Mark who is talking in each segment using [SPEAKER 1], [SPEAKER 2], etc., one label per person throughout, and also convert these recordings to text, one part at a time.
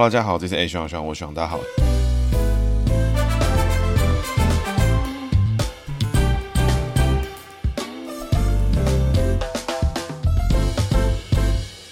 [SPEAKER 1] 大家好，这是 A 徐朗徐朗，我徐朗，大家好。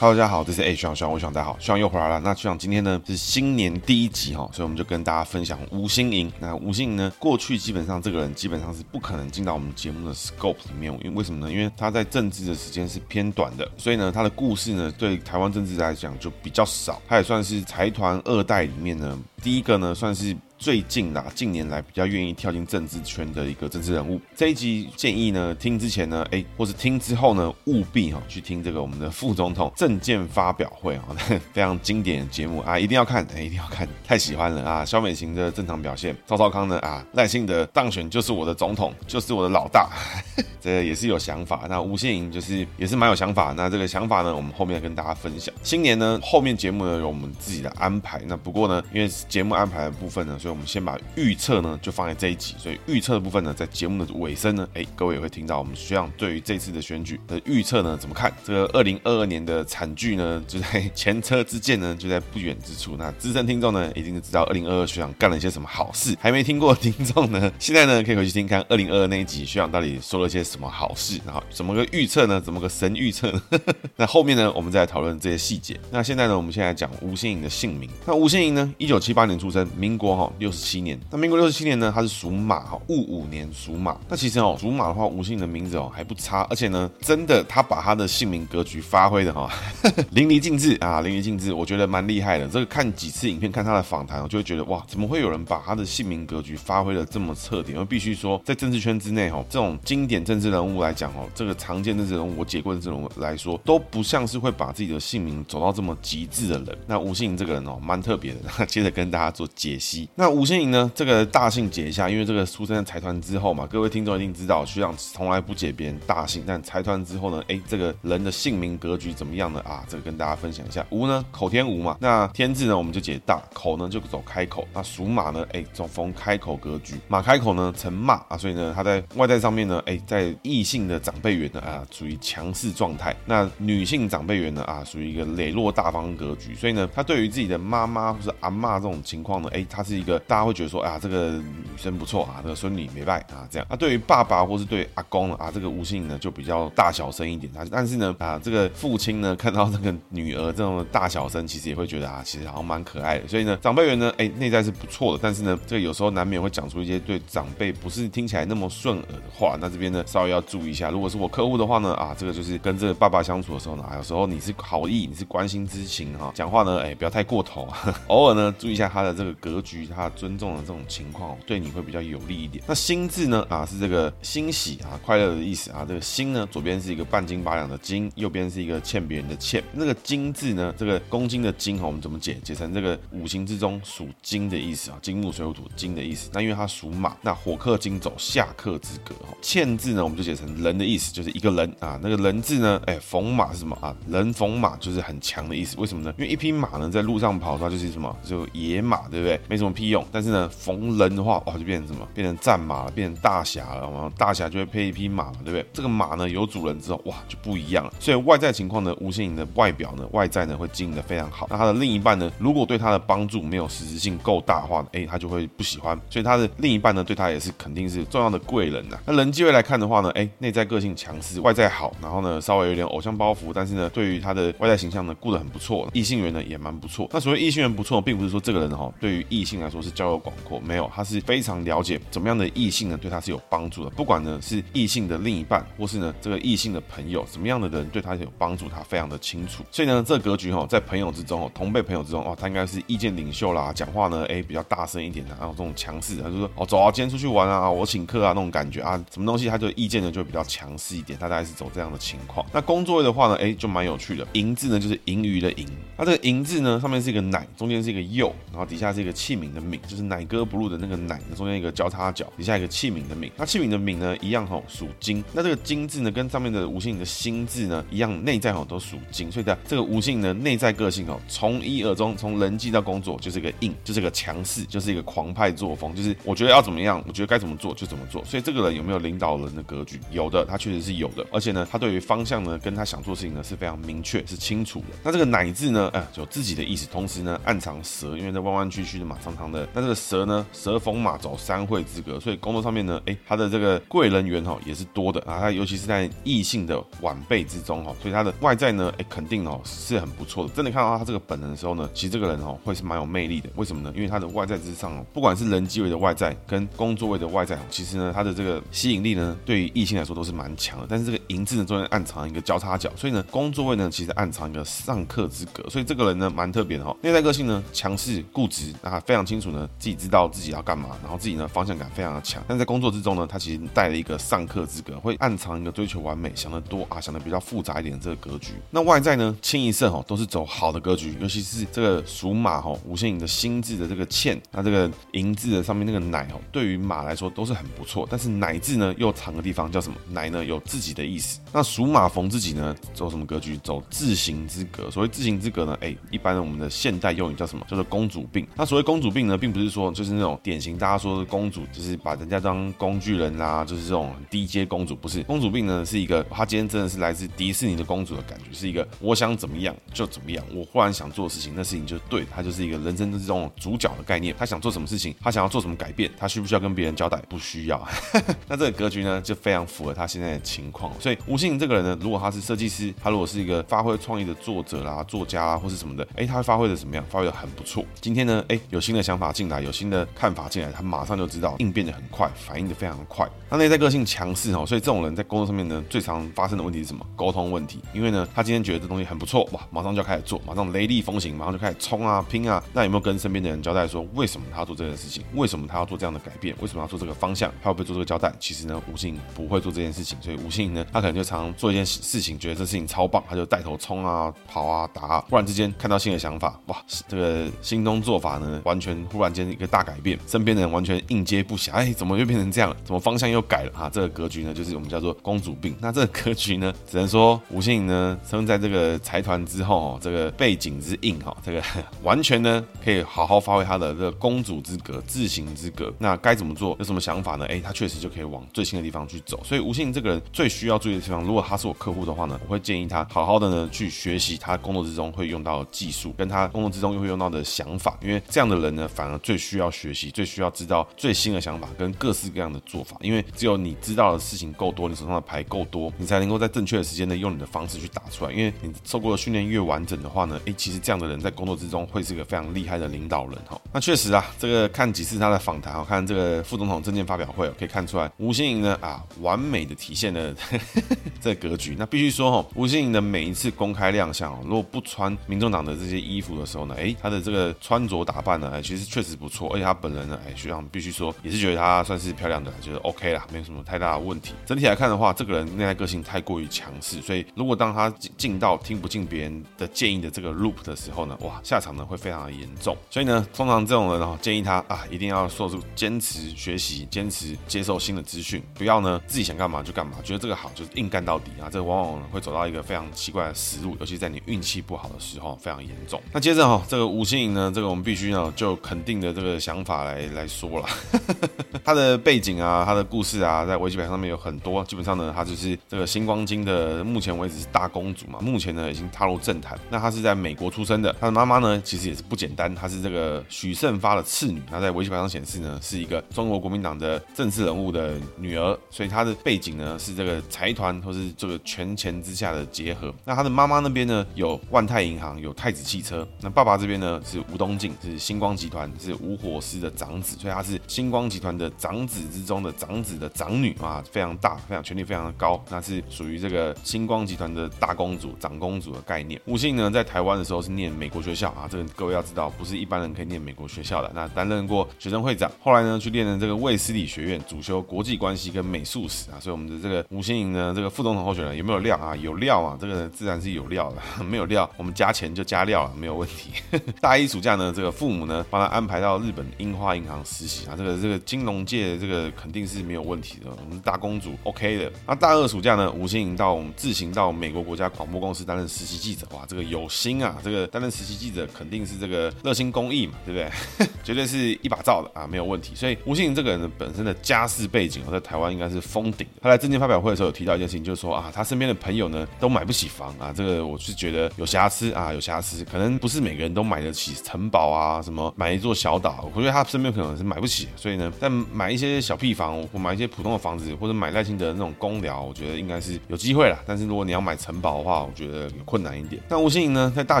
[SPEAKER 1] 大家好，这是 A 徐朗徐朗，我徐朗，大家好，徐朗又回来了。那徐朗今天呢是新年第一集哈，所以我们就跟大家分享吴欣盈。那吴欣盈呢，过去基本上这个人基本上是不可能进到我们节目的 scope 里面，因为为什么呢？因为他在政治的时间是偏短的，所以呢，他的故事呢对台湾政治来讲就比较少。他也算是财团二代里面呢第一个呢算是。最近啊，近年来比较愿意跳进政治圈的一个政治人物。这一集建议呢，听之前呢，哎，或是听之后呢，务必哈去听这个我们的副总统政见发表会啊，非常经典的节目啊，一定要看，哎，一定要看，太喜欢了啊！萧美琴的正常表现，赵少康呢啊，赖清德当选就是我的总统，就是我的老大，这也是有想法。那吴欣盈就是也是蛮有想法。那这个想法呢，我们后面跟大家分享。新年呢，后面节目呢有我们自己的安排。那不过呢，因为节目安排的部分呢，所以。我们先把预测呢就放在这一集，所以预测的部分呢，在节目的尾声呢，哎，各位也会听到我们学长对于这次的选举的预测呢怎么看？这个二零二二年的惨剧呢，就在前车之鉴呢，就在不远之处。那资深听众呢，一定知道二零二二学长干了一些什么好事；还没听过的听众呢，现在呢可以回去听看二零二二那一集学长到底说了些什么好事，然后怎么个预测呢？怎么个神预测呢？那后面呢，我们再来讨论这些细节。那现在呢，我们现在讲吴欣盈的姓名。那吴欣盈呢，一九七八年出生，民国哈。六十七年，那民国六十七年呢，他是属马哈，戊午年属马。那其实哦，属马的话，吴姓的名字哦还不差，而且呢，真的他把他的姓名格局发挥的哈 淋漓尽致啊，淋漓尽致，我觉得蛮厉害的。这个看几次影片，看他的访谈，我就会觉得哇，怎么会有人把他的姓名格局发挥的这么彻底？因为必须说，在政治圈之内哈，这种经典政治人物来讲哦，这个常见政治人物，我解过的这种来说，都不像是会把自己的姓名走到这么极致的人。那吴姓这个人哦，蛮特别的。那接着跟大家做解析。那吴欣盈呢？这个大姓解一下，因为这个出生在财团之后嘛，各位听众一定知道，学长从来不解别人大姓，但财团之后呢，哎，这个人的姓名格局怎么样呢？啊，这个跟大家分享一下。吴呢，口天吴嘛，那天字呢，我们就解大，口呢就走开口，那属马呢，哎，走逢开口格局，马开口呢成骂啊，所以呢，他在外在上面呢，哎，在异性的长辈缘呢啊，属于强势状态，那女性长辈缘呢啊，属于一个磊落大方格局，所以呢，他对于自己的妈妈或者阿嬷这种情况呢，哎，他是一个大家会觉得说，啊。这个女生不错啊，这个孙女没败啊，这样啊，对于爸爸或是对阿公啊，这个吴欣盈呢就比较大小声一点啊，但是呢啊，这个父亲呢看到这个女儿这种大小声，其实也会觉得啊，其实好像蛮可爱的。所以呢，长辈缘呢，哎，内在是不错的，但是呢，这个有时候难免会讲出一些对长辈不是听起来那么顺耳的话。那这边呢，稍微要注意一下。如果是我客户的话呢，啊，这个就是跟这个爸爸相处的时候呢，有时候你是好意，你是关心之情哈，讲话呢，哎，不要太过头啊，偶尔呢，注意一下他的这个格局，他尊重的这种。情况对你会比较有利一点。那心字呢？啊，是这个欣喜啊，快乐的意思啊。这个心呢，左边是一个半斤八两的斤，右边是一个欠别人的欠。那个金字呢，这个公斤的斤哈，我们怎么解？解成这个五行之中属金的意思啊，金木水火土金的意思。那因为它属马，那火克金走下克之格哈。欠字呢，我们就解成人的意思，就是一个人啊。那个人字呢，哎，逢马是什么啊？人逢马就是很强的意思。为什么呢？因为一匹马呢，在路上跑的话就是什么？就野马，对不对？没什么屁用。但是呢，逢人的话，哇，就变成什么？变成战马了，变成大侠了。然后大侠就会配一匹马嘛，对不对？这个马呢，有主人之后，哇，就不一样了。所以外在情况呢，吴欣盈的外表呢，外在呢会经营的非常好。那他的另一半呢，如果对他的帮助没有实质性够大的话呢，哎，他就会不喜欢。所以他的另一半呢，对他也是肯定是重要的贵人呐。那人际位来看的话呢，哎，内在个性强势，外在好，然后呢，稍微有点偶像包袱，但是呢，对于他的外在形象呢，顾得很不错，异性缘呢也蛮不错。那所谓异性缘不错，并不是说这个人哈，对于异性来说是交友广阔，没有，他是非常了解怎么样的异性呢对他是有帮助的，不管呢是异性的另一半，或是呢这个异性的朋友，什么样的人对他有帮助，他非常的清楚。所以呢，这格局哈，在朋友之中哦，同辈朋友之中哦，他应该是意见领袖啦，讲话呢哎比较大声一点的，然后这种强势，他就说哦走啊，今天出去玩啊，我请客啊那种感觉啊，什么东西他就意见呢就比较强势一点，他大概是走这样的情况。那工作位的话呢，哎就蛮有趣的，银字呢就是盈余的盈，它这个银字呢上面是一个乃，中间是一个右，然后底下是一个器皿的，就是奶哥不入的那个乃，中间一个交叉角，底下一个器皿的皿。那器皿的皿呢一样吼属金，那这个金字呢跟上面的吴信的辛字呢一样，内在吼都属金，所以在这个吴信呢内在个性哦，从一而终，从人际到工作就是一个硬，就是一个强势，就是一个狂派作风，就是我觉得要怎么样，我觉得该怎么做就怎么做。所以这个人有没有领导人的格局？有的，他确实是有的，而且呢，他对于方向呢跟他想做事情呢是非常明确，是清楚的。那这个乃字呢，哎，有自己的意思，同时呢暗藏蛇，因为在弯弯曲曲的嘛，长长的。那这个蛇呢，蛇逢马走三会之格，所以工作上面呢，哎，他的这个贵人缘哈也是多的啊。他尤其是在异性的晚辈之中哈，所以他的外在呢，哎，肯定哦是很不错的。真的看到他这个本人的时候呢，其实这个人哦会是蛮有魅力的。为什么呢？因为他的外在之上哦，不管是人机位的外在跟工作位的外在，其实呢，他的这个吸引力呢，对于异性来说都是蛮强的。但是这个银字呢，中间暗藏一个交叉角，所以呢，工作位呢，其实暗藏一个上克之格。所以这个人呢，蛮特别的哈。内在个性呢，强势固执，啊，非常清楚呢，自己知道自己要干嘛，然后自己呢方向感非常的强。但在工作之中呢，他其实带了一个上克之格，会暗藏一个追求完美、想得多啊，想得比较复杂一点的这个格局。那外在呢，清一色哦，都是走好的格局，尤其是这个属马哈，吴信盈的心字的这个欠，那这个银字的上面那个乃哈，对于马来说都是很不错。但是乃字呢，又藏个地方叫什么？乃呢有自己的意思。那属马逢自己呢，走什么格局？走自行之格。所谓自行之格呢，哎，一般我们的现代用语叫什么？叫做公主病。那所谓公主病呢，并不是说就是那种典型大家说的公主，就是把人家当工具人啊，就是这种低阶公主。不是公主病呢，是一个她今天真的是来自迪士尼的公主的感觉，是一个我想怎么样就怎么样，我忽然想做的事情，那事情就对，她就是一个人生的这种主角的概念。她想做什么事情，她想要做什么改变，她需不需要跟别人交代？不需要。那这个格局呢，就非常符合她现在的情况。所以吴信盈这个人呢，如果他是设计师，他如果是一个发挥创意的作者啦、作家啦，或是什么的，哎，他会发挥的怎么样？发挥的很不错。今天呢，哎，有新的想法进来，有新的看法进来，他马上就知道应变的很快，反应的非常的快。他内在个性强势哦，所以这种人在工作上面呢，最常发生的问题是什么？沟通问题。因为呢，他今天觉得这东西很不错，哇，马上就要开始做，马上雷厉风行，马上就开始冲啊拼啊。那有没有跟身边的人交代说，为什么他要做这件事情？为什么他要做这样的改变？为什么要做这个方向？他会不会做这个交代？其实呢，吴信不会做这件事情，所以吴信呢，他可能就常常做一件事情，觉得这事情超棒，他就带头冲啊跑啊打啊，忽然之间看到新的想法，哇，这个新东做法呢，完全忽然间一个大改变，身边的人完全应接不暇，哎，怎么又变成这样了？怎么方向又改了啊？这个格局呢，就是我们叫做公主病。那这个格局呢，只能说吴信盈呢，生在这个财团之后，这个背景之硬哈，这个 完全呢可以好好发挥他的这个公主之格、自行之格。那该怎么做？有什么想法呢？哎，他确实就可以往最新的地方去走。所以吴信盈这个人最需要注意的地方，如果他是我客户的话呢，我会建议他好好的呢去学习他工作之中会用到的技术，跟他工作之中又会用到的想法。因为这样的人呢，反而最需要学习，最需要知道最新的想法跟各式各样的做法。因为只有你知道的事情够多，你手上的牌够多，你才能够在正确的时间内用你的方式去打出来。因为你受过的训练越完整的话呢，诶，其实这样的人在工作之中会是一个非常厉害的领导人哈。那确实啊，这个看几次他的访谈，我看这个副总统证件发表会，可以看出来吴信盈呢啊，完美的体现了 这格局。那必须说哈，吴信盈的每一次公开亮相哦，如果不穿民众党的这些衣服的时候呢，诶，他的这个穿着打扮呢，其实确实不错。而且他本人呢，哎，学长必须说也是觉得他算是漂亮的，觉得 OK 啦，没有什么太大的问题。整体来看的话，这个人内在个性太过于强势，所以如果当他进到听不进别人的建议的这个 loop 的时候呢，哇，下场呢会非常的严重。所以呢，通常这种人哦，建议他啊，一定要做出坚持学习、坚持接受新的资讯，不要呢自己想干嘛就干嘛，觉得这个好就硬干到底啊，这往往会走到一个非常奇怪的死路，尤其在你运气不好的时候，非常严重。那接着哈，这个吴信盈呢，这个我们必须呢就肯定的这个想法来来说了，他的背景啊，他的故事啊，在维基百科上面有很多，基本上呢，他就是这个星光金的目前为止是大公主嘛，目前呢已经踏入政坛。那他是在美国出生的，他的妈妈呢其实也是不简单，她是这个许胜发的次女。那在维基百科上显示呢，是一个中国国民党的政治人物的女儿，所以她的背景呢是这个财团或是这个权钱之下的结合。那他的妈妈那边呢有万泰银行，有太子汽车。那爸爸这边呢是吴东进，是星光集团是吴火狮的长子，所以他是星光集团的长子之中的长子的长女啊，非常大，非常权力非常的高，那是属于这个星光集团的大公主、长公主的概念。吴欣盈呢，在台湾的时候是念美国学校啊，这个各位要知道，不是一般人可以念美国学校的。那担任过学生会长，后来呢去念了这个卫斯理学院，主修国际关系跟美术史啊。所以我们的这个吴欣盈呢，这个副总统候选人有没有料啊？有料啊，这个自然是有料的。没有料，我们加钱就加料了，没有问题。大一暑假呢，这个父母呢帮他安安排到日本樱花银行实习啊，这个这个金融界这个肯定是没有问题的。我们大公主 OK 的。那大二暑假呢，吴欣盈到我们自行到美国国家广播公司担任实习记者，哇，这个有心啊，这个担任实习记者肯定是这个热心公益嘛，对不对？绝对是一把照的啊，没有问题。所以吴欣盈这个人呢，本身的家世背景在台湾应该是封顶的。他来政见发表会的时候有提到一件事情，就是说啊，他身边的朋友呢都买不起房啊，这个我是觉得有瑕疵啊，有瑕疵，可能不是每个人都买得起城堡啊，什么买一座小岛，我觉得他身边可能是买不起，所以呢，但买一些小屁房或买一些普通的房子，或者买赖清德那种公寮，我觉得应该是有机会啦。但是如果你要买城堡的话，我觉得有困难一点。那吴欣盈呢，在大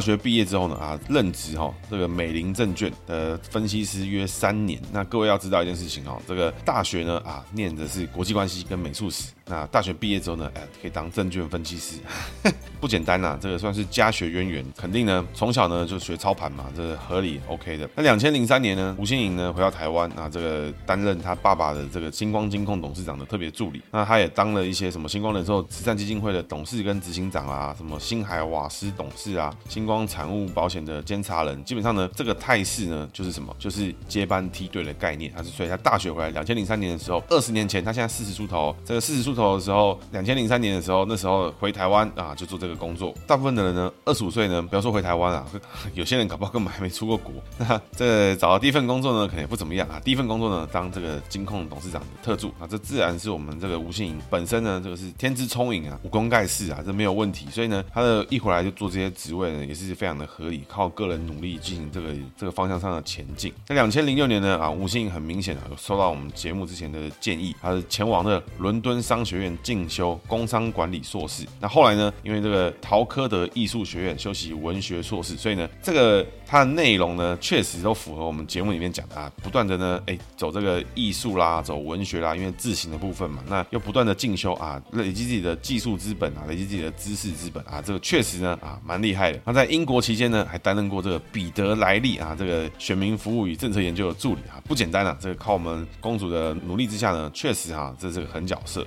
[SPEAKER 1] 学毕业之后呢，啊，任职哈这个美林证券的分析师约三年。那各位要知道一件事情哦，这个大学呢啊，念的是国际关系跟美术史。那大学毕业之后呢，哎，可以当证券分析师，不简单呐、这个算是家学渊源，肯定呢，从小呢就学操盘嘛，这个合理 OK 的。那两千零三年呢，吴新颖呢回到台湾啊，这个担任他爸爸的这个星光金控董事长的特别助理。那他也当了一些什么星光人寿慈善基金会的董事跟执行长啊，什么星海瓦斯董事啊，星光产物保险的监察人。基本上呢，这个态势呢就是什么，就是接班梯队的概念。他是所以他大学回来，两千零三年的时候，二十年前，他现在四十出头，这个四十出头的时候，两千零三年的时候，那时候回台湾啊，就做这个工作。大部分的人呢，二十五岁呢，不要说回台湾啊，有些人搞不好根本还没出过国。那这找到第一份工作呢，可能也不怎么样啊。第一份工作呢，当这个金控董事长的特助啊，这自然是我们这个吴信颖本身呢，这个是天资聪颖啊，武功盖世啊，这没有问题。所以呢，他的一回来就做这些职位呢，也是非常的合理，靠个人努力进行这个这个方向上的前进。那两千零六年呢，啊，吴欣盈很明显啊，有收到我们节目之前的建议，他是前往的伦敦商学院进修。工商管理硕士，那后来呢？因为这个陶科德艺术学院修习文学硕士，所以呢，这个它的内容呢，确实都符合我们节目里面讲的啊，不断的呢，哎，走这个艺术啦，走文学啦，因为字形的部分嘛，那又不断的进修啊，累积自己的技术资本啊，累积自己的知识资本啊，这个确实呢，啊，蛮厉害的。那在英国期间呢，还担任过这个彼得莱利啊，这个选民服务与政策研究的助理啊，不简单啊，这个靠我们公主的努力之下呢，确实啊，这是个狠角色。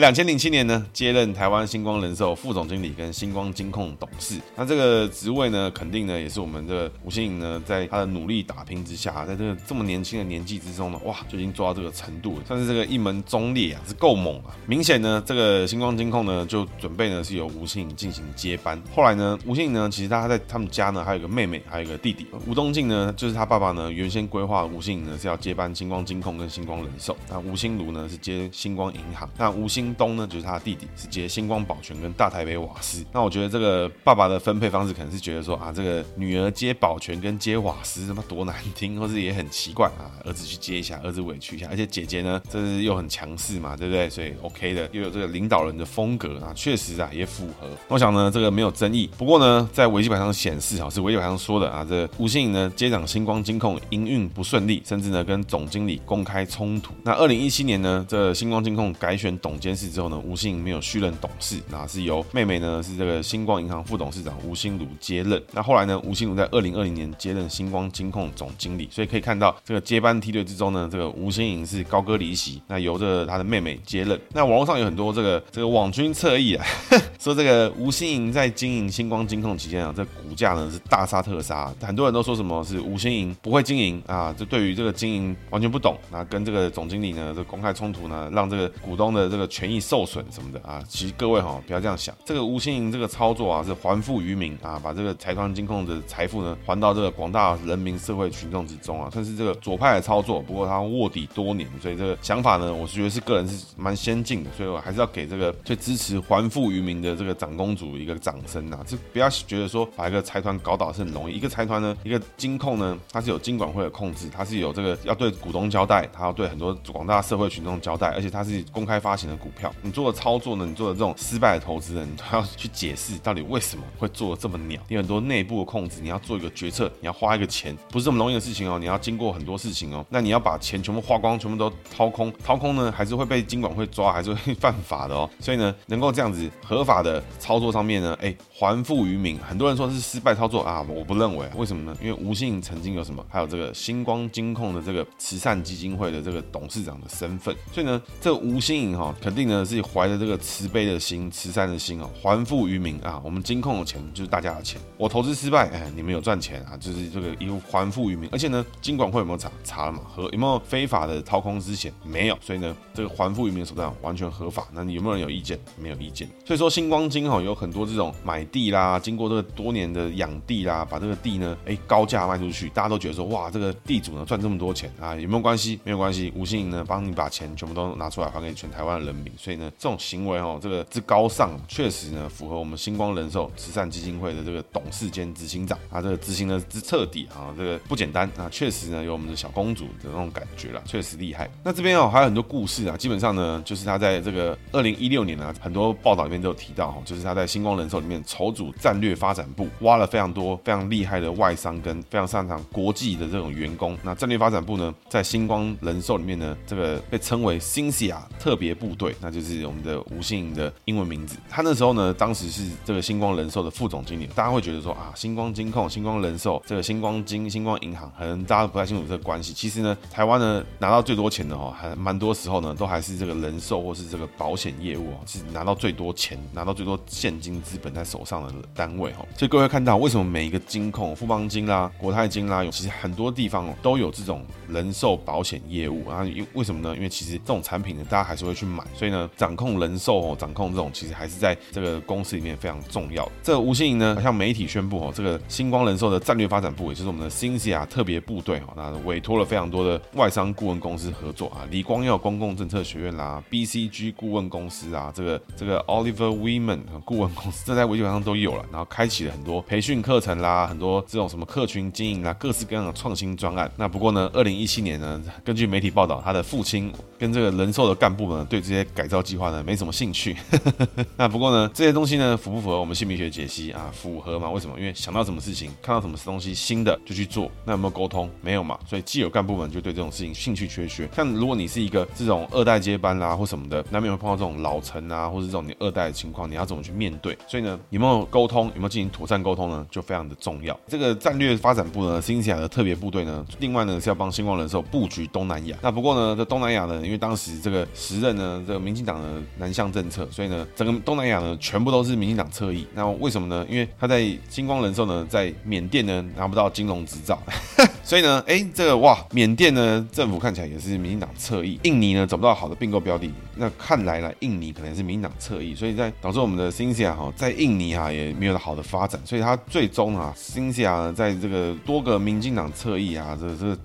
[SPEAKER 1] 两千零七年呢，接任台湾星光人寿副总经理跟星光金控董事。那这个职位呢，肯定呢也是我们这个吴欣颖呢，在他的努力打拼之下，在这个这么年轻的年纪之中呢，哇，就已经做到这个程度了，算是这个一门忠烈啊，是够猛啊！明显呢，这个星光金控呢，就准备呢是由吴欣盈进行接班。后来呢，吴欣盈呢，其实他在他们家呢，还有个妹妹，还有个弟弟。吴东进呢，就是他爸爸呢，原先规划吴欣盈呢是要接班星光金控跟星光人寿。那吴新如呢是接星光银行。那吴新新东呢，就是他的弟弟，是接星光保全跟大台北瓦斯。那我觉得这个爸爸的分配方式，可能是觉得说啊，这个女儿接保全跟接瓦斯，他妈多难听，或是也很奇怪啊。儿子去接一下，儿子委屈一下，而且姐姐呢，这是又很强势嘛，对不对？所以 OK 的，又有这个领导人的风格啊，确实啊也符合。我想呢，这个没有争议。不过呢，在维基百科上显示啊，是维基百科上说的啊，这吴欣盈呢接掌星光金控营运不顺利，甚至呢跟总经理公开冲突。那二零一七年呢，这星光金控改选董监。事之后呢，吴欣盈没有续任董事，那是由妹妹呢是这个星光银行副董事长吴心如接任。那后来呢，吴心如在二零二零年接任星光金控总经理，所以可以看到这个接班梯队之中呢，这个吴欣盈是高歌离席，那由着他的妹妹接任。那网络上有很多这个这个网军侧翼啊，说这个吴欣盈在经营星光金控期间啊，这股价呢是大杀特杀，很多人都说什么是吴欣盈不会经营啊，这对于这个经营完全不懂，那跟这个总经理呢这公开冲突呢，让这个股东的这个权益受损什么的啊，其实各位哈不要这样想，这个吴欣盈这个操作啊是还富于民啊，把这个财团金控的财富呢还到这个广大人民社会群众之中啊，算是这个左派的操作。不过他卧底多年，所以这个想法呢，我是觉得是个人是蛮先进的，所以我还是要给这个最支持还富于民的这个长公主一个掌声啊！就不要觉得说把一个财团搞倒是很容易，一个财团呢，一个金控呢，它是有金管会的控制，它是有这个要对股东交代，它要对很多广大社会群众交代，而且它是公开发行的。股票，你做的操作呢，你做的这种失败的投资人，你都要去解释到底为什么会做的这么鸟。你很多内部的控制，你要做一个决策，你要花一个钱，不是这么容易的事情哦。你要经过很多事情哦。那你要把钱全部花光，全部都掏空，掏空呢，还是会被金管会抓，还是会犯法的哦。所以呢，能够这样子合法的操作上面呢，哎，还富于民。很多人说是失败操作啊，我不认为。为什么呢？因为吴欣盈曾经有什么，还有这个星光金控的这个慈善基金会的这个董事长的身份，所以呢，这个吴欣盈哈，定呢是怀着这个慈悲的心、慈善的心哦，还富于民啊。我们金控的钱就是大家的钱，我投资失败，哎，你们有赚钱啊，就是这个一路还富于民。而且呢，金管会有没有查？查了嘛？和有没有非法的掏空之嫌？没有。所以呢，这个还富于民的手段完全合法。那你有没有人有意见？没有意见。所以说，星光金哈有很多这种买地啦，经过这个多年的养地啦，把这个地呢，哎，高价卖出去，大家都觉得说，哇，这个地主呢赚这么多钱啊，有没有关系？没有关系。吴欣盈呢，帮你把钱全部都拿出来还给全台湾的人所以呢，这种行为哦，这个之高尚，确实呢符合我们星光人寿慈善基金会的这个董事兼执行长啊，这个执行的之彻底啊，这个不简单啊，确实呢有我们的小公主的那种感觉了，确实厉害。那这边哦还有很多故事啊，基本上呢就是他在这个二零一六年呢，很多报道里面都有提到哈，就是他在星光人寿里面筹组战略发展部，挖了非常多非常厉害的外商跟非常擅长国际的这种员工。那战略发展部呢，在星光人寿里面呢，这个被称为 Cynthia 特别部队，那就是我们的吴信盈的英文名字。他那时候呢，当时是这个星光人寿的副总经理。大家会觉得说啊，星光金控、星光人寿、这个星光金、星光银行，可能大家不太清楚这个关系。其实呢，台湾呢拿到最多钱的哈，还蛮多时候呢，都还是这个人寿或是这个保险业务哦，是拿到最多钱、拿到最多现金资本在手上的单位哈。所以各位看到，为什么每一个金控、富邦金啦、国泰金啦，有其实很多地方都有这种人寿保险业务啊？因为什么呢？因为其实这种产品呢，大家还是会去买。所以呢，掌控人寿哦，掌控这种其实还是在这个公司里面非常重要。这个吴欣盈呢，向媒体宣布哦，这个星光人寿的战略发展部，也就是我们的 Cynthia 特别部队哦，那委托了非常多的外商顾问公司合作啊，李光耀公共政策学院啦，BCG 顾问公司啊，这个这个 Oliver Wyman 顾问公司，这在微基本上都有了，然后开启了很多培训课程啦，很多这种什么客群经营啦，各式各样的创新专案。那不过呢，二零一七年呢，根据媒体报道，他的父亲跟这个人寿的干部们对这些改造计划呢没什么兴趣。那不过呢，这些东西呢符不符合我们姓名学解析啊？符合嘛？为什么？因为想到什么事情，看到什么东西新的就去做。那有没有沟通？没有嘛。所以既有干部们就对这种事情兴趣缺缺。像如果你是一个这种二代接班啦、或什么的，难免会碰到这种老臣啊，或者这种你二代的情况，你要怎么去面对？所以呢，有没有沟通？有没有进行妥善沟通呢？就非常的重要。这个战略发展部呢，新起来的特别部队呢，另外呢是要帮星光人寿布局东南亚。那不过呢，这东南亚呢，因为当时这个时任呢，这个民进党的南向政策，所以呢，整个东南亚呢全部都是民进党侧翼。那为什么呢？因为他在星光人寿呢，在缅甸呢拿不到金融执照，所以呢，哎，这个哇，缅甸呢政府看起来也是民进党侧翼。印尼呢找不到好的并购标的，那看来呢，印尼可能是民进党侧翼，所以在导致我们的新西亚哈在印尼哈也没有好的发展，所以他最终啊新西亚在这个多个民进党侧翼啊，这这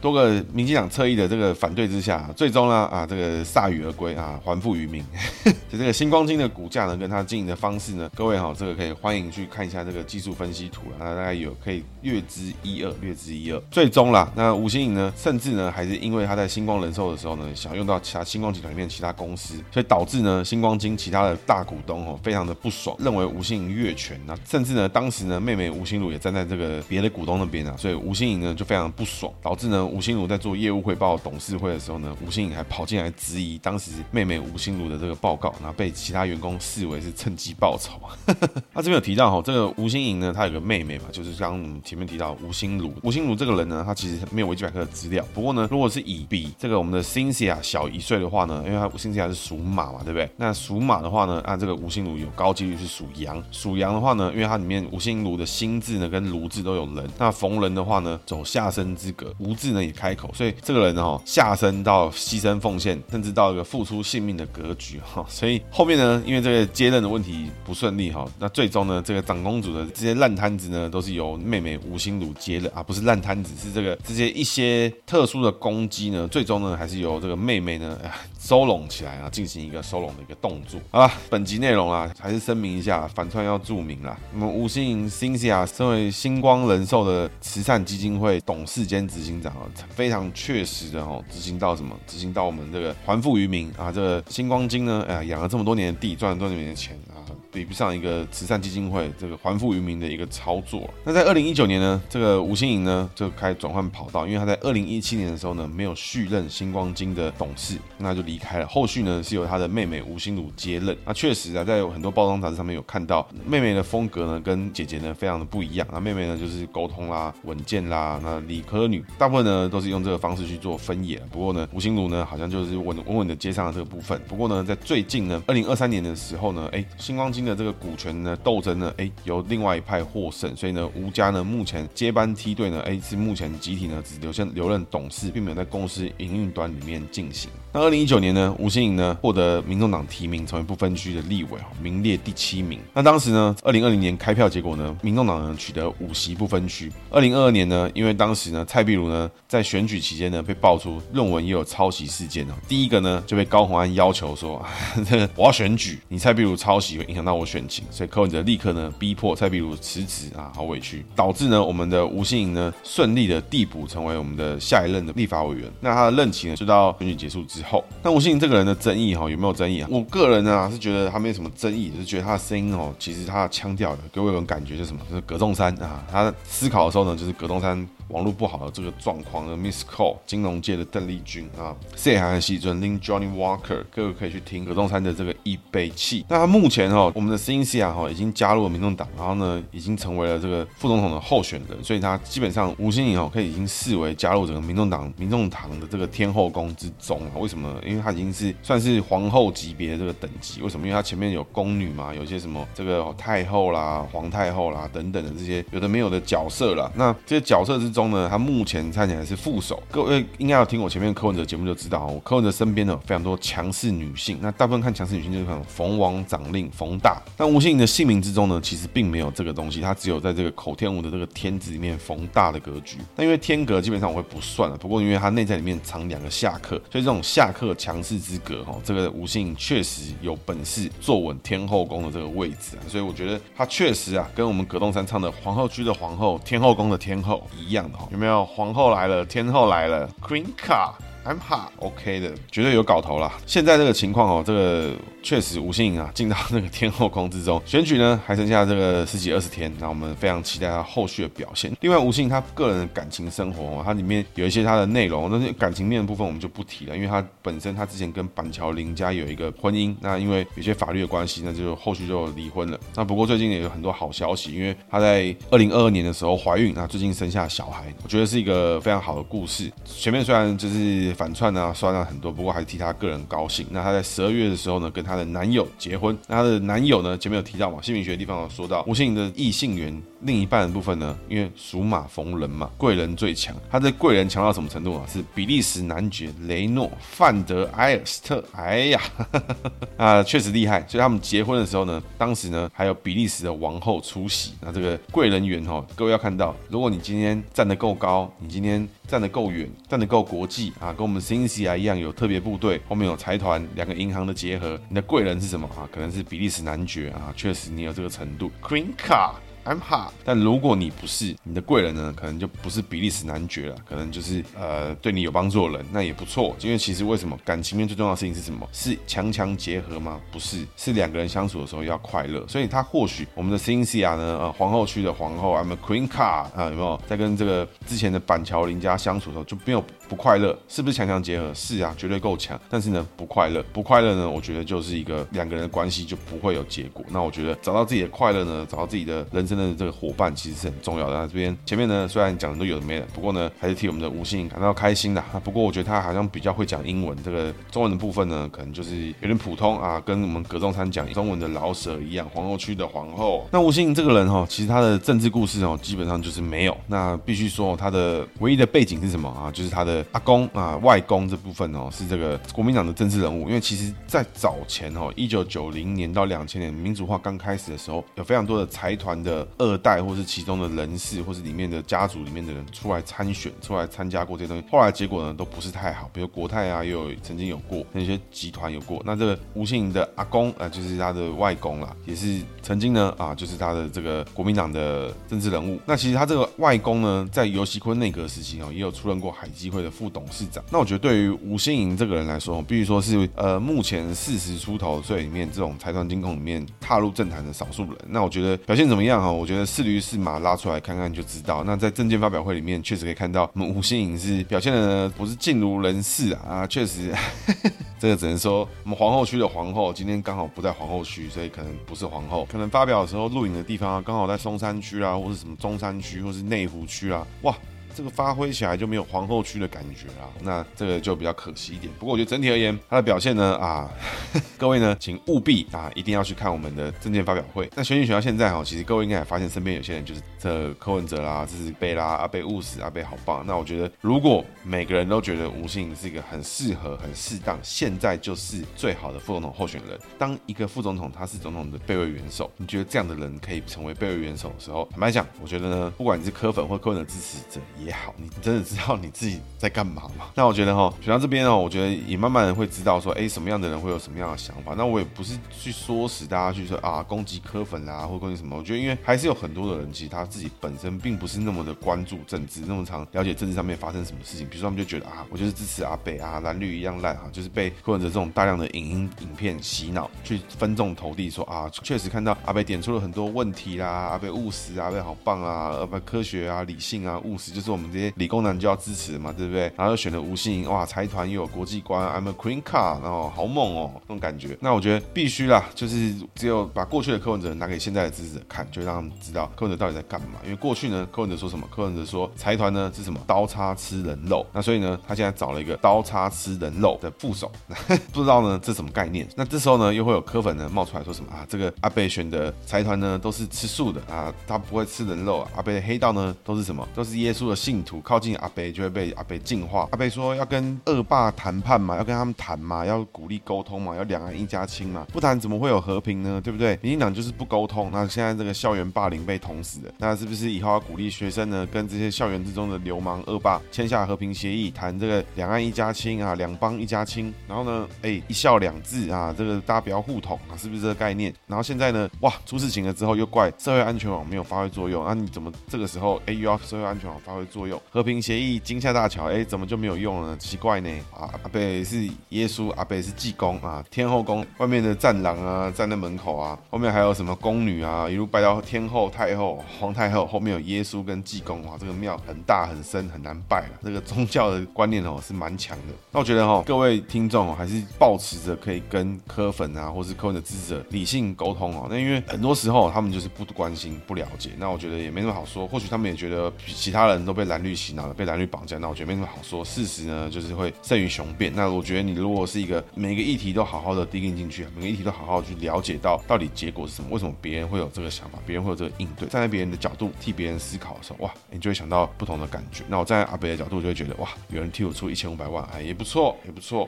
[SPEAKER 1] 多个民进党侧翼的这个反对之下，最终呢啊这个铩羽而归啊，还富于民。就这个星光金的股价呢，跟它经营的方式呢，各位哈，这个可以欢迎去看一下这个技术分析图了，那大概有可以略知一二，略知一二。最终啦，那吴欣盈呢，甚至呢还是因为他在星光人寿的时候呢，想用到其他星光集团里面其他公司，所以导致呢星光金其他的大股东哦非常的不爽，认为吴欣盈越权，那甚至呢当时呢妹妹吴欣如也站在这个别的股东那边啊，所以吴欣盈呢就非常的不爽，导致呢吴心如在做业务汇报董事会的时候呢，吴心颖还跑进来质疑当时妹妹吴心如的这个报告，然后被其他员工视为是趁机报仇。他这边有提到哈，这个吴心颖呢，她有个妹妹嘛，就是刚刚我们前面提到吴心如。吴心如这个人呢，他其实没有维基百科的资料。不过呢，如果是以比这个我们的 Cynthia 小一岁的话呢，因为他 Cynthia 是属马嘛，对不对？那属马的话呢，按这个吴心如有高几率是属羊。属羊的话呢，因为它里面吴心如的辛字呢跟庐字都有人，那逢人的话呢，走下生之格，吴字呢也开口，所以这个人呢，哈，下身到牺牲奉献，甚至到一个付出性命的格局哈。所以后面呢，因为这个接任的问题不顺利哈，那最终呢，这个长公主的这些烂摊子呢，都是由妹妹吴心如接任啊，不是烂摊子，是这个这些一些特殊的攻击呢，最终呢，还是由这个妹妹呢收拢起来啊，进行一个收拢的一个动作。好了，本集内容啊，还是声明一下，反串要注明啦。那么吴欣盈 Cynthia 身为星光人寿的慈善基金会董事兼执行长啊，非常确实的哦，执行到什么？执行到我们这个还富于民啊，这个星光金呢，哎呀，养了这么多年的地，赚了这么多年的钱啊。比不上一个慈善基金会这个还富于民的一个操作。那在二零一九年呢，这个吴欣盈呢就开始转换跑道，因为他在二零一七年的时候呢没有续任星光金的董事，那就离开了。后续呢是由他的妹妹吴心如接任。那确实啊，在有很多包装杂志上面有看到妹妹的风格呢跟姐姐呢非常的不一样。那妹妹呢就是沟通啦、稳健啦，那理科女大部分呢都是用这个方式去做分野。不过呢，吴心如呢好像就是稳稳稳的接上了这个部分。不过呢，在最近呢，二零二三年的时候呢，哎，星光金。新的这个股权呢斗争呢，哎，由另外一派获胜，所以呢，吴家呢目前接班梯队呢，哎，是目前集体呢只留下留任董事，并没有在公司营运端里面进行。那二零一九年呢，吴欣颖呢获得民众党提名成为不分区的立委，名列第七名。那当时呢，二零二零年开票结果呢，民众党呢取得五席不分区。二零二二年呢，因为当时呢，蔡壁如呢在选举期间呢被爆出论文也有抄袭事件哦，第一个呢就被高虹安要求说，我要选举，你蔡壁如抄袭会影响到。我选情，所以柯文哲立刻呢逼迫蔡壁如辞职啊，好委屈，导致呢我们的吴欣颖呢顺利的递补成为我们的下一任的立法委员。那他的任期呢就到选举结束之后。那吴欣盈这个人的争议哈有没有争议啊？我个人呢是觉得他没什么争议，就是觉得他的声音哦，其实他的腔调的给我一种感觉就是什么，就是葛仲山啊，他思考的时候呢就是葛仲山。网络不好的这个状况的 Miss Cole，金融界的邓丽君啊，谢涵西尊，Lin Johnny Walker，各位可以去听葛仲珊的这个一杯气。那他目前哈、哦，我们的 Cynthia 哈已经加入了民众党，然后呢，已经成为了这个副总统的候选人，所以他基本上吴欣颖哦可以已经视为加入整个民众党民众党的这个天后宫之中了。为什么呢？因为他已经是算是皇后级别的这个等级。为什么？因为他前面有宫女嘛，有些什么这个太后啦、皇太后啦等等的这些有的没有的角色啦。那这些角色之中。中呢，他目前看起来是副手。各位应该要听我前面柯文哲节目就知道，我柯文哲身边呢有非常多强势女性。那大部分看强势女性就是看冯王长令冯大。但吴欣盈的姓名之中呢，其实并没有这个东西，他只有在这个口天吴的这个天字里面冯大的格局。那因为天格基本上我会不算了，不过因为他内在里面藏两个下克，所以这种下克强势之格哈，这个吴欣盈确实有本事坐稳天后宫的这个位置啊。所以我觉得他确实啊，跟我们葛东山唱的皇后区的皇后，天后宫的天后一样。有没有皇后来了，天后来了，Queen Car，I'm hot，OK 的，绝对有搞头啦。现在这个情况哦，这个。确实，吴欣盈啊进到那个天后宫之中，选举呢还剩下这个十几二十天，那我们非常期待他后续的表现。另外，吴欣盈他个人的感情生活哦，它里面有一些他的内容，但是感情面的部分我们就不提了，因为他本身他之前跟板桥林家有一个婚姻，那因为有些法律的关系，那就后续就离婚了。那不过最近也有很多好消息，因为他在二零二二年的时候怀孕，那最近生下小孩，我觉得是一个非常好的故事。前面虽然就是反串啊、酸了很多，不过还是替他个人高兴。那他在十二月的时候呢，跟她的男友结婚，那她的男友呢？前面有提到嘛？姓名学的地方有说到，吴欣颖的异性缘另一半的部分呢，因为属马逢人嘛，贵人最强。他的贵人强到什么程度啊？是比利时男爵雷诺范德埃尔斯特。哎呀，啊，确实厉害。所以他们结婚的时候呢，当时呢还有比利时的王后出席。那这个贵人缘哈，各位要看到，如果你今天站得够高，你今天站得够远，站得够国际啊，跟我们 Cynthia 一样有特别部队，后面有财团，两个银行的结合，你的贵人。是什么啊？可能是比利时男爵啊，确实你有这个程度。Queen Car。I'm hot，但如果你不是你的贵人呢，可能就不是比利时男爵了，可能就是呃对你有帮助的人，那也不错。因为其实为什么感情面最重要的事情是什么？是强强结合吗？不是，是两个人相处的时候要快乐。所以他或许我们的 Cynthia 呢，呃皇后区的皇后，I'm a Queen Car 啊，有没有在跟这个之前的板桥林家相处的时候就没有不快乐？是不是强强结合？是啊，绝对够强。但是呢，不快乐，不快乐呢，我觉得就是一个两个人的关系就不会有结果。那我觉得找到自己的快乐呢，找到自己的人。生的这个伙伴其实是很重要的。那这边前面呢，虽然讲的都有的没的，不过呢，还是替我们的吴信感到开心的。不过我觉得他好像比较会讲英文，这个中文的部分呢，可能就是有点普通啊，跟我们葛仲珊讲中文的老舍一样。皇后区的皇后，那吴信这个人哈，其实他的政治故事哦，基本上就是没有。那必须说他的唯一的背景是什么啊？就是他的阿公啊、外公这部分哦，是这个国民党的政治人物。因为其实在早前哦，一九九零年到两千年民主化刚开始的时候，有非常多的财团的。二代，或是其中的人士，或是里面的家族里面的人出来参选，出来参加过这些东西，后来结果呢都不是太好。比如国泰啊，也有曾经有过那些集团有过。那这个吴姓的阿公啊，就是他的外公啦，也是曾经呢啊，就是他的这个国民党的政治人物。那其实他这个外公呢，在游锡堃内阁时期哦，也有出任过海基会的副董事长。那我觉得对于吴欣盈这个人来说，必须说是呃，目前四十出头岁里面这种财团金控里面踏入政坛的少数人。那我觉得表现怎么样哈？我觉得是驴是马拉出来看看就知道。那在政见发表会里面，确实可以看到我们吴欣盈是表现的，不是尽如人事啊啊，确实 这个只能说我们皇后区的皇后今天刚好不在皇后区，所以可能不是皇后，可能发表的时候录影的地方啊，刚好在松山区啊，或是什么中山区，或是内湖区啊，哇。这个发挥起来就没有皇后区的感觉啊，那这个就比较可惜一点。不过我觉得整体而言，他的表现呢啊，各位呢，请务必啊一定要去看我们的政见发表会。那选举选到现在哈，其实各位应该也发现身边有些人就是这柯文哲啦，这是贝拉阿贝务实，阿贝好棒。那我觉得如果每个人都觉得吴欣盈是一个很适合、很适当，现在就是最好的副总统候选人。当一个副总统他是总统的备位元首，你觉得这样的人可以成为备位元首的时候，坦白讲，我觉得呢，不管你是柯粉或柯文哲支持者也好，你真的知道你自己在干嘛吗？那我觉得哈，选到这边哦，我觉得也慢慢的会知道说，哎，什么样的人会有什么样的想法。那我也不是去唆使大家去说啊，攻击柯粉啊，或攻击什么。我觉得因为还是有很多的人，其实他自己本身并不是那么的关注政治，那么常了解政治上面发生什么事情。比如说他们就觉得啊，我就是支持阿北啊，蓝绿一样烂啊，就是被柯文哲这种大量的影音影片洗脑，去分众投递说啊，确实看到阿北点出了很多问题啦，阿北务实，阿北好棒啊，阿北科学啊，理性啊，务实，就是我们这些。理工男就要支持嘛，对不对？然后又选了吴信，哇，财团又有国际观，I'm a Queen Card，然后好猛哦，那种感觉。那我觉得必须啦，就是只有把过去的柯文哲拿给现在的支持者看，就让他们知道柯文哲到底在干嘛。因为过去呢，柯文哲说什么？柯文哲说财团呢是什么？刀叉吃人肉。那所以呢，他现在找了一个刀叉吃人肉的副手，不知道呢这什么概念？那这时候呢，又会有柯粉呢冒出来说什么啊？这个阿贝选的财团呢都是吃素的啊，他不会吃人肉啊。阿贝的黑道呢都是什么？都是耶稣的信徒。靠近阿北就会被阿北净化。阿北说要跟恶霸谈判嘛，要跟他们谈嘛，要鼓励沟通嘛，要两岸一家亲嘛。不谈怎么会有和平呢？对不对？民进党就是不沟通。那现在这个校园霸凌被捅死了，那是不是以后要鼓励学生呢，跟这些校园之中的流氓恶霸签下和平协议，谈这个两岸一家亲啊，两邦一家亲。然后呢，哎，一校两制啊，这个大家不要互捅啊，是不是这个概念？然后现在呢，哇，出事情了之后又怪社会安全网没有发挥作用，那、你怎么这个时候哎又要社会安全网发挥作用？和平协议金厦大桥，哎，怎么就没有用了呢？奇怪呢！啊，阿北是耶稣，阿北是济公啊，天后宫外面的战狼啊，站在门口啊，后面还有什么宫女啊，一路拜到天后、太后、皇太后，后面有耶稣跟济公，哇，这个庙很大很深，很难拜了。这个宗教的观念哦是蛮强的。那我觉得哈，各位听众，还是保持着可以跟科粉啊，或是科文的支持者理性沟通哦。那因为很多时候他们就是不关心、不了解，那我觉得也没什么好说。或许他们也觉得其他人都被被蓝绿洗脑了，被蓝绿绑架。那我觉得没什么好说，事实呢就是会胜于雄辩。那我觉得你如果是一个每个议题都好好的钉进去，每个议题都好好去了解到到底结果是什么，为什么别人会有这个想法，别人会有这个应对，站在别人的角度替别人思考的时候，哇，你就会想到不同的感觉。那我站在阿北的角度就会觉得，哇，有人替我出一千五百万，哎，也不错，也不错。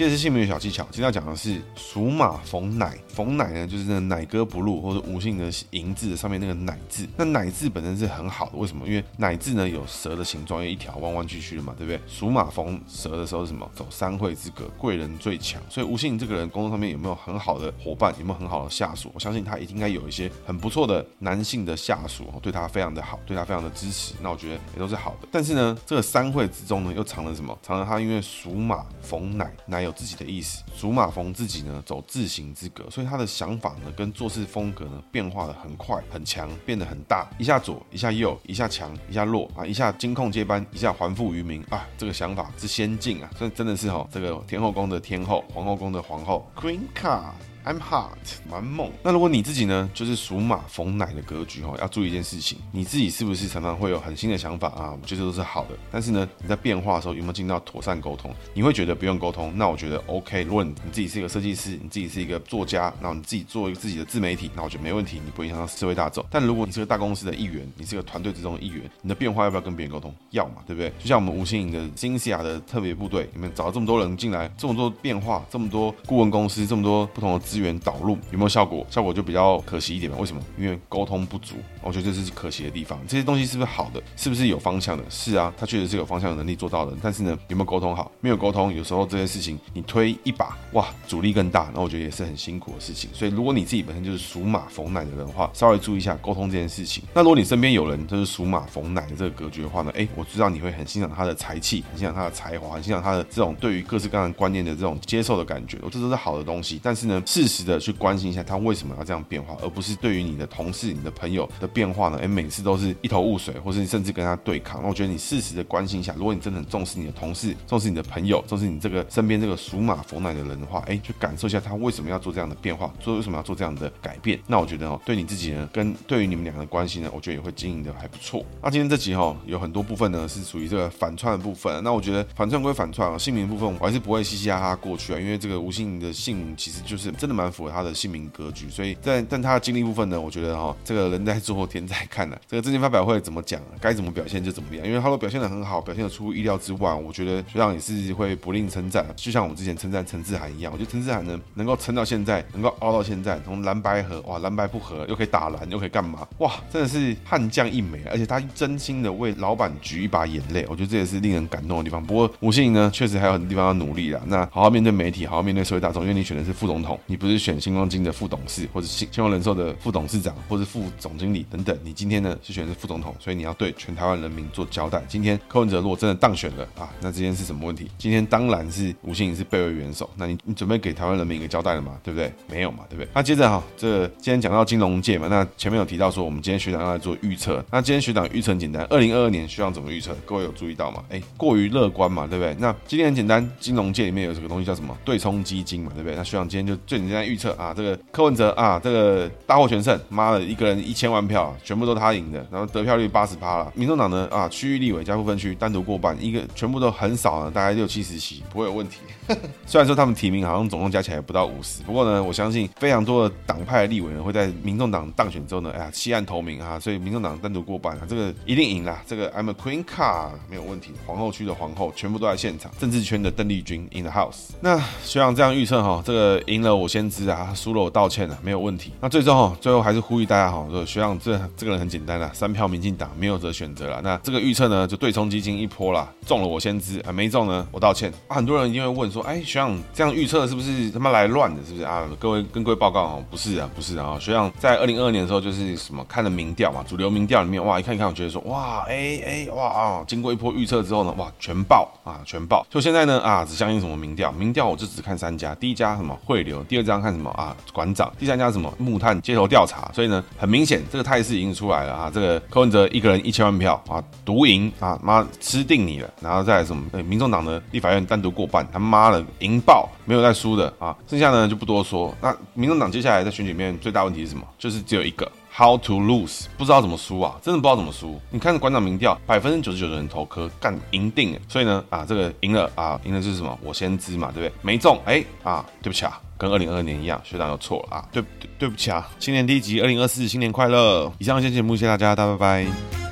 [SPEAKER 1] 这是姓名的小技巧。今天要讲的是属马逢乃，逢乃呢就是那奶哥不入或者吴姓的银字的上面那个乃字。那乃字本身是很好的，为什么？因为乃字呢有蛇的形状，有一条弯弯曲曲的嘛，对不对？属马逢蛇的时候是什么？走三会之格，贵人最强。所以吴姓这个人工作上面有没有很好的伙伴？有没有很好的下属？我相信他一定应该有一些很不错的男性的下属，对他非常的好，对他非常的支持。那我觉得也都是好的。但是呢，这个三会之中呢又藏了什么？藏了他因为属马逢乃，乃有。自己的意思，属马逢自己呢，走自行之格，所以他的想法呢，跟做事风格呢，变化的很快很强，变得很大，一下左，一下右，一下强，一下弱啊，一下金控接班，一下还富于民啊，这个想法之先进啊，所以真的是哈，这个天后宫的天后，皇后宫的皇后，Queen Card。I'm hot，蛮猛。那如果你自己呢，就是属马逢奶的格局哈，要注意一件事情，你自己是不是常常会有很新的想法啊？我觉得都是好的。但是呢，你在变化的时候有没有尽到妥善沟通？你会觉得不用沟通，那我觉得 OK。如果你自己是一个设计师，你自己是一个作家，那你自己做一个自己的自媒体，那我觉得没问题，你不影响到社会大众。但如果你是个大公司的一员，你是个团队之中的一员，你的变化要不要跟别人沟通？要嘛，对不对？就像我们吴欣盈的新西亚的特别部队里面找了这么多人进来，这么多变化，这么多顾问公司，这么多不同的资源导入有没有效果？效果就比较可惜一点嘛。为什么？因为沟通不足，我觉得这是可惜的地方。这些东西是不是好的？是不是有方向的？是啊，他确实是有方向的能力做到的。但是呢，有没有沟通好？没有沟通，有时候这些事情你推一把，哇，阻力更大，那我觉得也是很辛苦的事情。所以如果你自己本身就是属马逢奶的人的话，稍微注意一下沟通这件事情。那如果你身边有人就是属马逢奶的这个格局的话呢，哎，我知道你会很欣赏他的才气，很欣赏他的才华，很欣赏他的这种对于各式各样的观念的这种接受的感觉，我这都是好的东西。但是呢，是适时的去关心一下他为什么要这样变化，而不是对于你的同事、你的朋友的变化呢，哎，每次都是一头雾水，或是甚至跟他对抗。那我觉得你适时的关心一下，如果你真的很重视你的同事、重视你的朋友、重视你这个身边这个属马逢奶的人的话，哎，去感受一下他为什么要做这样的变化，做为什么要做这样的改变。那我觉得哦，对你自己呢，跟对于你们两个的关系呢，我觉得也会经营的还不错。那今天这集哈，有很多部分呢是属于这个反串的部分。那我觉得反串归反串啊，姓名部分我还是不会嘻嘻哈哈过去啊，因为这个吴姓的姓名其实就是真的蛮符合他的姓名格局。所以在但他的经历部分呢，我觉得哈，这个人在做天在看呢、这个政见发表会怎么讲，该怎么表现就怎么样。因为他都表现的很好，表现的出乎意料之外，我觉得学长也是会不吝称赞。就像我们之前称赞陈志涵一样，我觉得陈志涵呢能够撑到现在，能够熬到现在，从蓝白合哇蓝白不合，又可以打蓝，又可以干嘛？哇，真的是悍将一枚，而且他真心的为老板举一把眼泪，我觉得这也是令人感动的地方。不过吴信呢，确实还有很多地方要努力啦。那好好面对媒体，好好面对社会大众，因为你选的是副总统，你不是选新光金的副董事，或者新新光人寿的副董事长，或者副总经理等等。你今天呢是选的是副总统，所以你要对全台湾人民做交代。今天柯文哲如果真的当选了啊，那这件是什么问题？今天当然是吴姓是备位元首，那你你准备给台湾人民一个交代了吗？对不对？没有嘛，对不对？那接着哈，这、今天讲到金融界嘛，那前面有提到说我们今天学长要来做预测，那今天学长预测很简单，二零二二年学长怎么预测？各位有注意到吗？哎，过于乐观嘛，对不对？那今天很简单，金融界里面有这个东西叫什么？对冲基金嘛，对不对？那学长今天就最现在预测啊，这个柯文哲啊，这个大获全胜，妈的，一个人一千万票，全部都他赢的，然后得票率八十趴了。民众党呢啊，区域立委加不分区单独过半，一个全部都很少了，大概六七十席，不会有问题。虽然说他们提名好像总共加起来不到五十，不过呢，我相信非常多的党派立委呢会在民众党当选之后呢，哎呀弃暗投明啊，所以民众党单独过半啊，这个一定赢啦。这个 I'm a Queen car 没有问题，皇后区的皇后全部都在现场，政治圈的邓丽君 in the house。那学长这样预测哈，这个赢了我先知啊，输了我道歉啊，没有问题。那最终哈，最后还是呼吁大家哈，说学长这这个人很简单啦，三票民进党没有得选择了。那这个预测呢，就对冲基金一波啦，中了我先知啊，没中呢我道歉。啊，很多人一定会问说，哎，学长这样预测是不是他妈来乱的？是不是啊？各位跟各位报告哦，不是啊，不是啊。学长在二零二二年的时候就是什么看了民调嘛，主流民调里面哇，一看一看，我觉得说哇，哎哎哇啊，经过一波预测之后呢，哇，全爆啊，全爆。就现在呢啊，只相信什么民调？民调我就只看三家，第一家什么汇流，第二家看什么啊馆长，第三家什么木炭街头调查。所以呢，很明显这个态势已经出来了啊，这个柯文哲一个人一千万票啊，独赢啊，妈吃定你了。然后再什么？哎，民众党的立法院单独过半，他妈赢爆，没有再输的啊。剩下呢就不多说。那民众党接下来在选举里面最大问题是什么？就是只有一个。How to lose？不知道怎么输啊，真的不知道怎么输。你看馆长民调，百分之九十九的人投柯，干赢定了。所以呢，啊，这个赢了啊，赢的是什么？我先知嘛，对不对？没中，哎啊，对不起啊，跟二零二二年一样，学长又错了啊，对对不起啊，新年第一集，二零二四新年快乐。以上这些节目，谢谢大家，大家拜拜。